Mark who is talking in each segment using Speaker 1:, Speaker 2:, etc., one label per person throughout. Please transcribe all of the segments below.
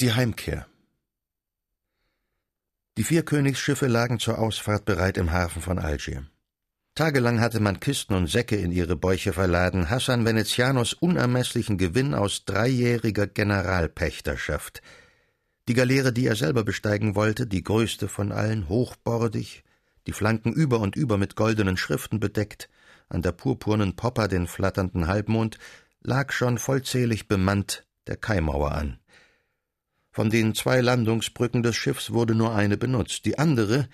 Speaker 1: Die Heimkehr. Die vier Königsschiffe lagen zur Ausfahrt bereit im Hafen von Algier. Tagelang hatte man Kisten und Säcke in ihre Bäuche verladen, Hassan Venezianos unermesslichen Gewinn aus dreijähriger Generalpächterschaft. Die Galeere, die er selber besteigen wollte, die größte von allen, hochbordig, die Flanken über und über mit goldenen Schriften bedeckt, an der purpurnen Popper den flatternden Halbmond, lag schon vollzählig bemannt der Kaimauer an. Von den zwei Landungsbrücken des Schiffs wurde nur eine benutzt, die andere,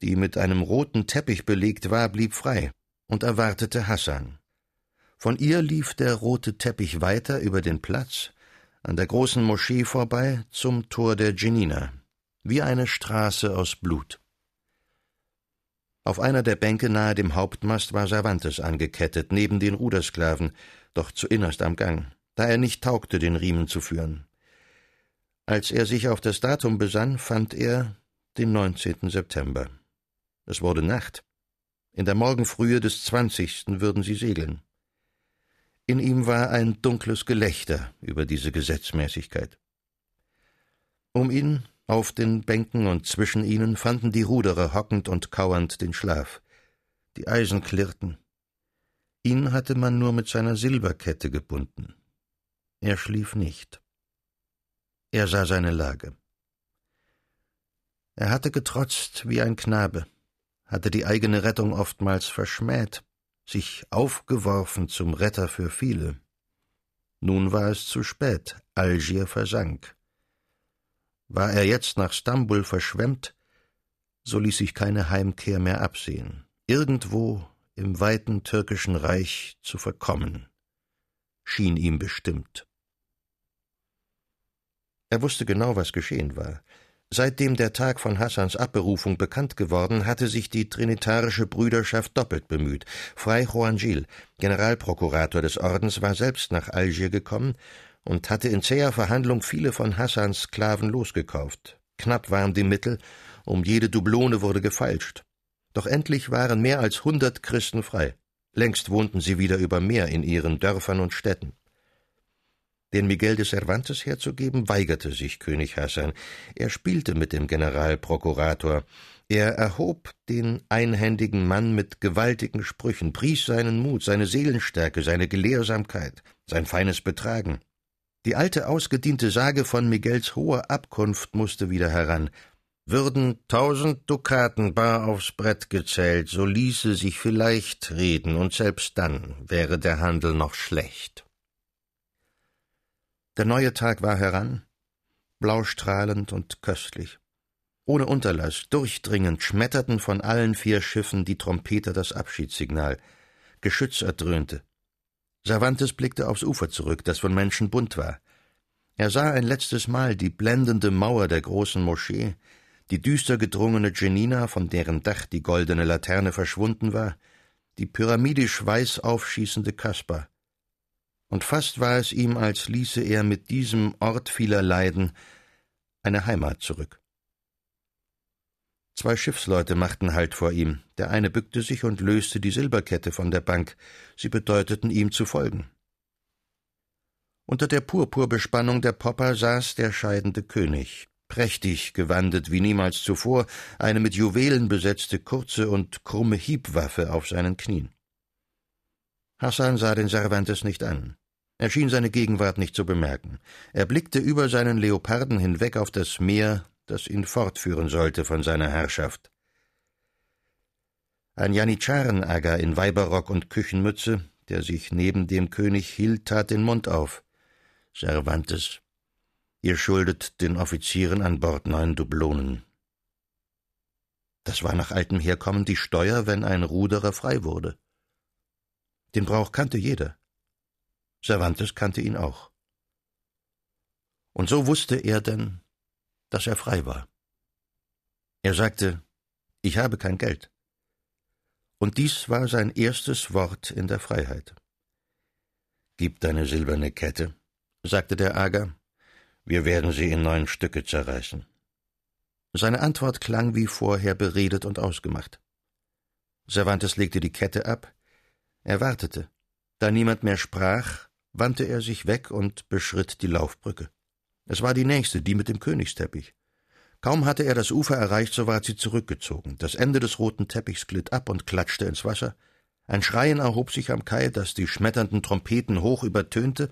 Speaker 1: die mit einem roten Teppich belegt war, blieb frei und erwartete Hassan. Von ihr lief der rote Teppich weiter über den Platz, an der großen Moschee vorbei, zum Tor der Djenina, wie eine Straße aus Blut. Auf einer der Bänke nahe dem Hauptmast war Cervantes angekettet, neben den Rudersklaven, doch zuinnerst am Gang, da er nicht taugte, den Riemen zu führen. Als er sich auf das Datum besann, fand er den 19. September. Es wurde Nacht. In der Morgenfrühe des 20. würden sie segeln. In ihm war ein dunkles Gelächter über diese Gesetzmäßigkeit. Um ihn, auf den Bänken und zwischen ihnen, fanden die Ruderer hockend und kauernd den Schlaf. Die Eisen klirrten. Ihn hatte man nur mit seiner Silberkette gebunden. Er schlief nicht. Er sah seine Lage. Er hatte getrotzt wie ein Knabe hatte die eigene Rettung oftmals verschmäht, sich aufgeworfen zum Retter für viele. Nun war es zu spät, Algier versank. War er jetzt nach Stambul verschwemmt, so ließ sich keine Heimkehr mehr absehen, irgendwo im weiten türkischen Reich zu verkommen, schien ihm bestimmt. Er wusste genau, was geschehen war. Seitdem der Tag von Hassans Abberufung bekannt geworden, hatte sich die trinitarische Brüderschaft doppelt bemüht. Frei Juan Gil, Generalprokurator des Ordens, war selbst nach Algier gekommen und hatte in zäher Verhandlung viele von Hassans Sklaven losgekauft. Knapp waren die Mittel, um jede Dublone wurde gefeilscht. Doch endlich waren mehr als hundert Christen frei. Längst wohnten sie wieder über Meer in ihren Dörfern und Städten. Den Miguel de Cervantes herzugeben, weigerte sich König Hassan. Er spielte mit dem Generalprokurator. Er erhob den einhändigen Mann mit gewaltigen Sprüchen, pries seinen Mut, seine Seelenstärke, seine Gelehrsamkeit, sein feines Betragen. Die alte ausgediente Sage von Miguels hoher Abkunft musste wieder heran. Würden tausend Dukaten bar aufs Brett gezählt, so ließe sich vielleicht reden, und selbst dann wäre der Handel noch schlecht. Der neue Tag war heran, blaustrahlend und köstlich. Ohne Unterlass, durchdringend, schmetterten von allen vier Schiffen die Trompeter das Abschiedssignal. Geschütz erdröhnte. Cervantes blickte aufs Ufer zurück, das von Menschen bunt war. Er sah ein letztes Mal die blendende Mauer der großen Moschee, die düster gedrungene Genina, von deren Dach die goldene Laterne verschwunden war, die pyramidisch weiß aufschießende Kasper, und fast war es ihm, als ließe er mit diesem Ort vieler Leiden eine Heimat zurück. Zwei Schiffsleute machten Halt vor ihm, der eine bückte sich und löste die Silberkette von der Bank, sie bedeuteten ihm zu folgen. Unter der Purpurbespannung der Popper saß der scheidende König, prächtig gewandet wie niemals zuvor, eine mit Juwelen besetzte kurze und krumme Hiebwaffe auf seinen Knien. Hassan sah den Cervantes nicht an. Er schien seine Gegenwart nicht zu bemerken. Er blickte über seinen Leoparden hinweg auf das Meer, das ihn fortführen sollte von seiner Herrschaft. Ein Janitscharenaga in Weiberrock und Küchenmütze, der sich neben dem König hielt, tat den Mund auf. Cervantes, ihr schuldet den Offizieren an Bord neun Dublonen. Das war nach altem Herkommen die Steuer, wenn ein Ruderer frei wurde. Den Brauch kannte jeder. Cervantes kannte ihn auch. Und so wusste er denn, dass er frei war. Er sagte, ich habe kein Geld. Und dies war sein erstes Wort in der Freiheit. Gib deine silberne Kette, sagte der Ager, wir werden sie in neun Stücke zerreißen. Seine Antwort klang wie vorher beredet und ausgemacht. Cervantes legte die Kette ab, er wartete. Da niemand mehr sprach, wandte er sich weg und beschritt die Laufbrücke. Es war die nächste, die mit dem Königsteppich. Kaum hatte er das Ufer erreicht, so ward sie zurückgezogen. Das Ende des roten Teppichs glitt ab und klatschte ins Wasser. Ein Schreien erhob sich am Kai, das die schmetternden Trompeten hoch übertönte,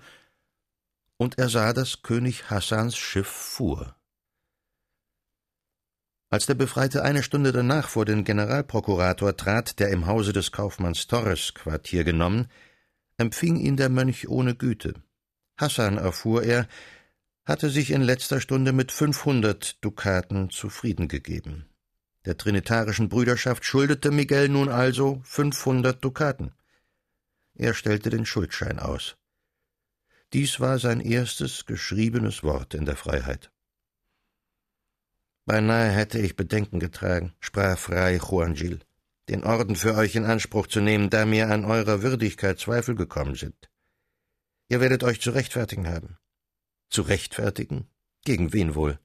Speaker 1: und er sah, dass König Hassans Schiff fuhr. Als der Befreite eine Stunde danach vor den Generalprokurator trat, der im Hause des Kaufmanns Torres Quartier genommen, empfing ihn der Mönch ohne Güte. Hassan, erfuhr er, hatte sich in letzter Stunde mit fünfhundert Dukaten zufrieden gegeben. Der Trinitarischen Brüderschaft schuldete Miguel nun also fünfhundert Dukaten. Er stellte den Schuldschein aus. Dies war sein erstes geschriebenes Wort in der Freiheit. Beinahe hätte ich Bedenken getragen, sprach frei Juan Gil, den Orden für euch in Anspruch zu nehmen, da mir an eurer Würdigkeit Zweifel gekommen sind. Ihr werdet euch zu rechtfertigen haben. Zu rechtfertigen? Gegen wen wohl?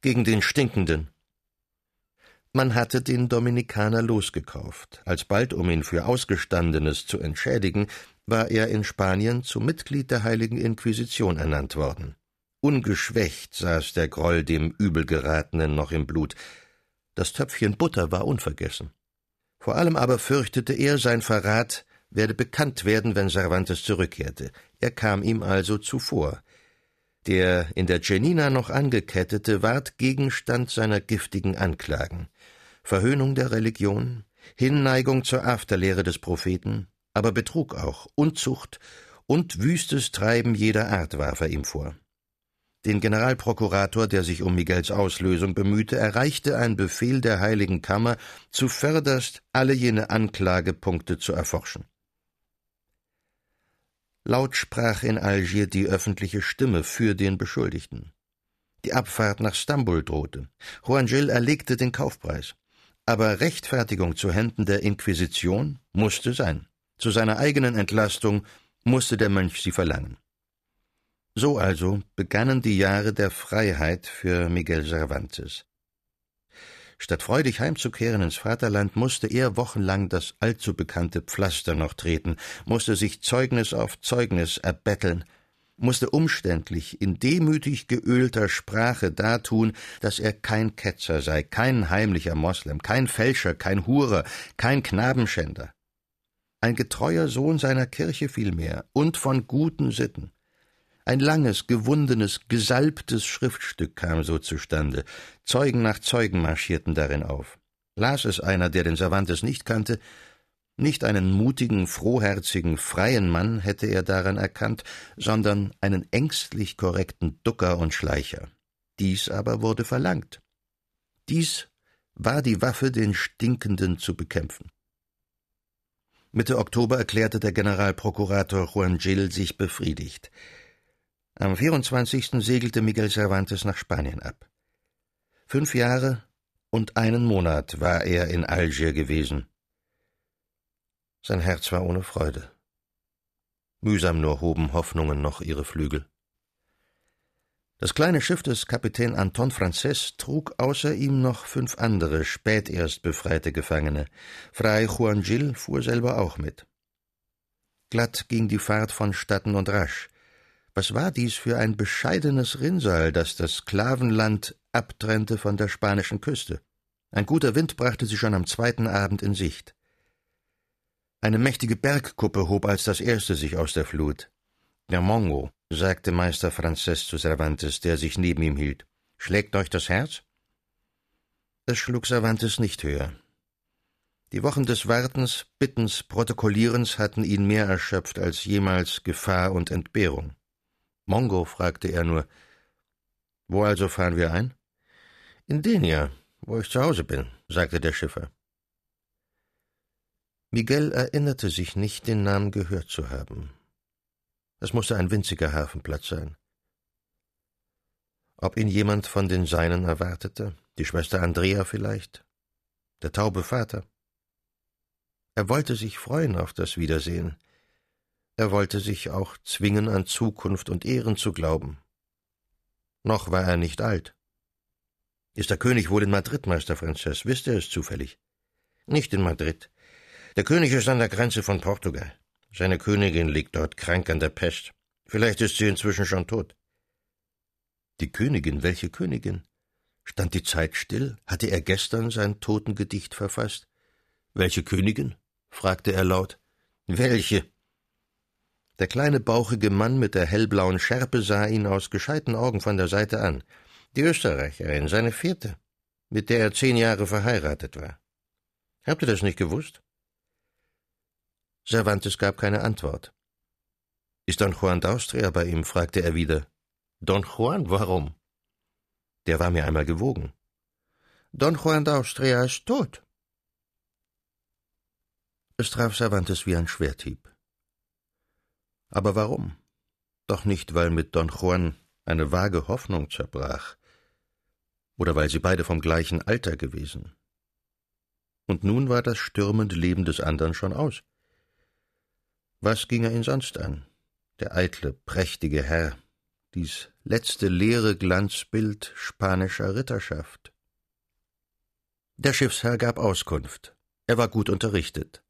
Speaker 1: Gegen den Stinkenden. Man hatte den Dominikaner losgekauft. Alsbald, um ihn für Ausgestandenes zu entschädigen, war er in Spanien zum Mitglied der Heiligen Inquisition ernannt worden. Ungeschwächt saß der Groll dem Übelgeratenen noch im Blut. Das Töpfchen Butter war unvergessen. Vor allem aber fürchtete er, sein Verrat werde bekannt werden, wenn Cervantes zurückkehrte. Er kam ihm also zuvor. Der in der Genina noch angekettete ward Gegenstand seiner giftigen Anklagen. Verhöhnung der Religion, Hinneigung zur Afterlehre des Propheten, aber Betrug auch, Unzucht und wüstes Treiben jeder Art warf er ihm vor. Den Generalprokurator, der sich um Miguels Auslösung bemühte, erreichte ein Befehl der Heiligen Kammer, zuvörderst alle jene Anklagepunkte zu erforschen. Laut sprach in Algier die öffentliche Stimme für den Beschuldigten. Die Abfahrt nach Stambul drohte. Juan Gil erlegte den Kaufpreis. Aber Rechtfertigung zu Händen der Inquisition musste sein. Zu seiner eigenen Entlastung musste der Mönch sie verlangen. So also begannen die Jahre der Freiheit für Miguel Cervantes. Statt freudig heimzukehren ins Vaterland, musste er wochenlang das allzu bekannte Pflaster noch treten, musste sich Zeugnis auf Zeugnis erbetteln, musste umständlich in demütig geölter Sprache dartun, dass er kein Ketzer sei, kein heimlicher Moslem, kein Fälscher, kein Hurer, kein Knabenschänder. Ein getreuer Sohn seiner Kirche vielmehr und von guten Sitten. Ein langes, gewundenes, gesalbtes Schriftstück kam so zustande. Zeugen nach Zeugen marschierten darin auf. Las es einer, der den Cervantes nicht kannte, nicht einen mutigen, frohherzigen, freien Mann hätte er daran erkannt, sondern einen ängstlich korrekten Ducker und Schleicher. Dies aber wurde verlangt. Dies war die Waffe, den Stinkenden zu bekämpfen. Mitte Oktober erklärte der Generalprokurator Juan Gil sich befriedigt. Am 24. segelte Miguel Cervantes nach Spanien ab. Fünf Jahre und einen Monat war er in Algier gewesen. Sein Herz war ohne Freude. Mühsam nur hoben Hoffnungen noch ihre Flügel. Das kleine Schiff des Kapitän Anton Frances trug außer ihm noch fünf andere, spät erst befreite Gefangene. Fray Juan Gil fuhr selber auch mit. Glatt ging die Fahrt vonstatten und rasch. Was war dies für ein bescheidenes Rinnsal, das das Sklavenland abtrennte von der spanischen Küste? Ein guter Wind brachte sie schon am zweiten Abend in Sicht. Eine mächtige Bergkuppe hob als das erste sich aus der Flut. Der Mongo, sagte Meister Frances zu Cervantes, der sich neben ihm hielt. Schlägt euch das Herz? Es schlug Cervantes nicht höher. Die Wochen des Wartens, Bittens, Protokollierens hatten ihn mehr erschöpft als jemals Gefahr und Entbehrung. Mongo, fragte er nur. Wo also fahren wir ein? In Denia, wo ich zu Hause bin, sagte der Schiffer. Miguel erinnerte sich nicht, den Namen gehört zu haben. Es musste ein winziger Hafenplatz sein. Ob ihn jemand von den Seinen erwartete, die Schwester Andrea vielleicht, der taube Vater. Er wollte sich freuen auf das Wiedersehen, er wollte sich auch zwingen, an Zukunft und Ehren zu glauben. Noch war er nicht alt. Ist der König wohl in Madrid, Meister Frances? Wisst ihr es zufällig? Nicht in Madrid. Der König ist an der Grenze von Portugal. Seine Königin liegt dort krank an der Pest. Vielleicht ist sie inzwischen schon tot. Die Königin, welche Königin? Stand die Zeit still? Hatte er gestern sein Totengedicht verfasst? Welche Königin? fragte er laut. Welche? Der kleine bauchige Mann mit der hellblauen Schärpe sah ihn aus gescheiten Augen von der Seite an. Die Österreicherin, seine vierte, mit der er zehn Jahre verheiratet war. Habt ihr das nicht gewusst? Cervantes gab keine Antwort. Ist Don Juan d'Austria bei ihm? fragte er wieder. Don Juan, warum? Der war mir einmal gewogen. Don Juan d'Austria ist tot. Es traf Cervantes wie ein Schwerthieb. Aber warum? Doch nicht, weil mit Don Juan eine vage Hoffnung zerbrach, oder weil sie beide vom gleichen Alter gewesen. Und nun war das stürmende Leben des anderen schon aus. Was ging er ihn sonst an? Der eitle, prächtige Herr, dies letzte leere Glanzbild spanischer Ritterschaft. Der Schiffsherr gab Auskunft. Er war gut unterrichtet.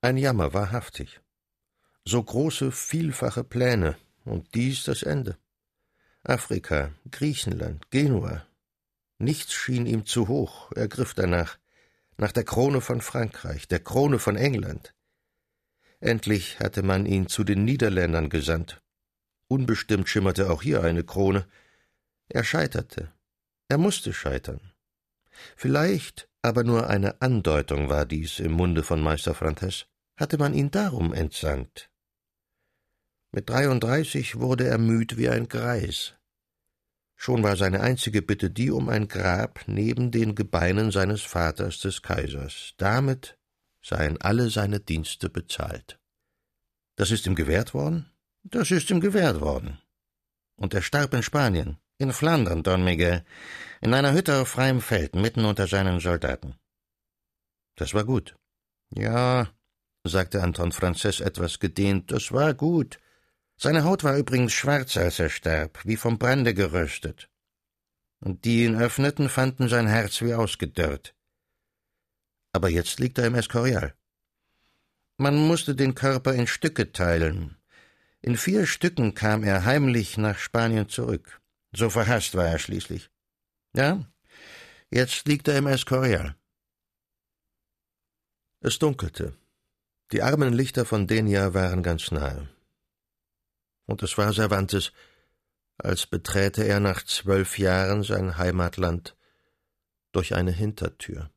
Speaker 1: Ein Jammer wahrhaftig. So große, vielfache Pläne, und dies das Ende. Afrika, Griechenland, Genua. Nichts schien ihm zu hoch, er griff danach, nach der Krone von Frankreich, der Krone von England. Endlich hatte man ihn zu den Niederländern gesandt. Unbestimmt schimmerte auch hier eine Krone. Er scheiterte. Er musste scheitern. Vielleicht, aber nur eine Andeutung war dies im Munde von Meister Frantes, hatte man ihn darum entsandt. Mit dreiunddreißig wurde er müd wie ein Greis. Schon war seine einzige Bitte die um ein Grab neben den Gebeinen seines Vaters des Kaisers. Damit seien alle seine Dienste bezahlt. Das ist ihm gewährt worden? Das ist ihm gewährt worden. Und er starb in Spanien, in Flandern, Don Miguel, in einer Hütte auf freiem Feld, mitten unter seinen Soldaten. Das war gut. Ja, sagte Anton Frances etwas gedehnt, das war gut. Seine Haut war übrigens schwarz, als er starb, wie vom Brande geröstet. Und die ihn öffneten, fanden sein Herz wie ausgedörrt. Aber jetzt liegt er im Escorial. Man musste den Körper in Stücke teilen. In vier Stücken kam er heimlich nach Spanien zurück. So verhasst war er schließlich. Ja, jetzt liegt er im Escorial. Es dunkelte. Die armen Lichter von Denia waren ganz nahe und es war Cervantes, als beträte er nach zwölf Jahren sein Heimatland durch eine Hintertür.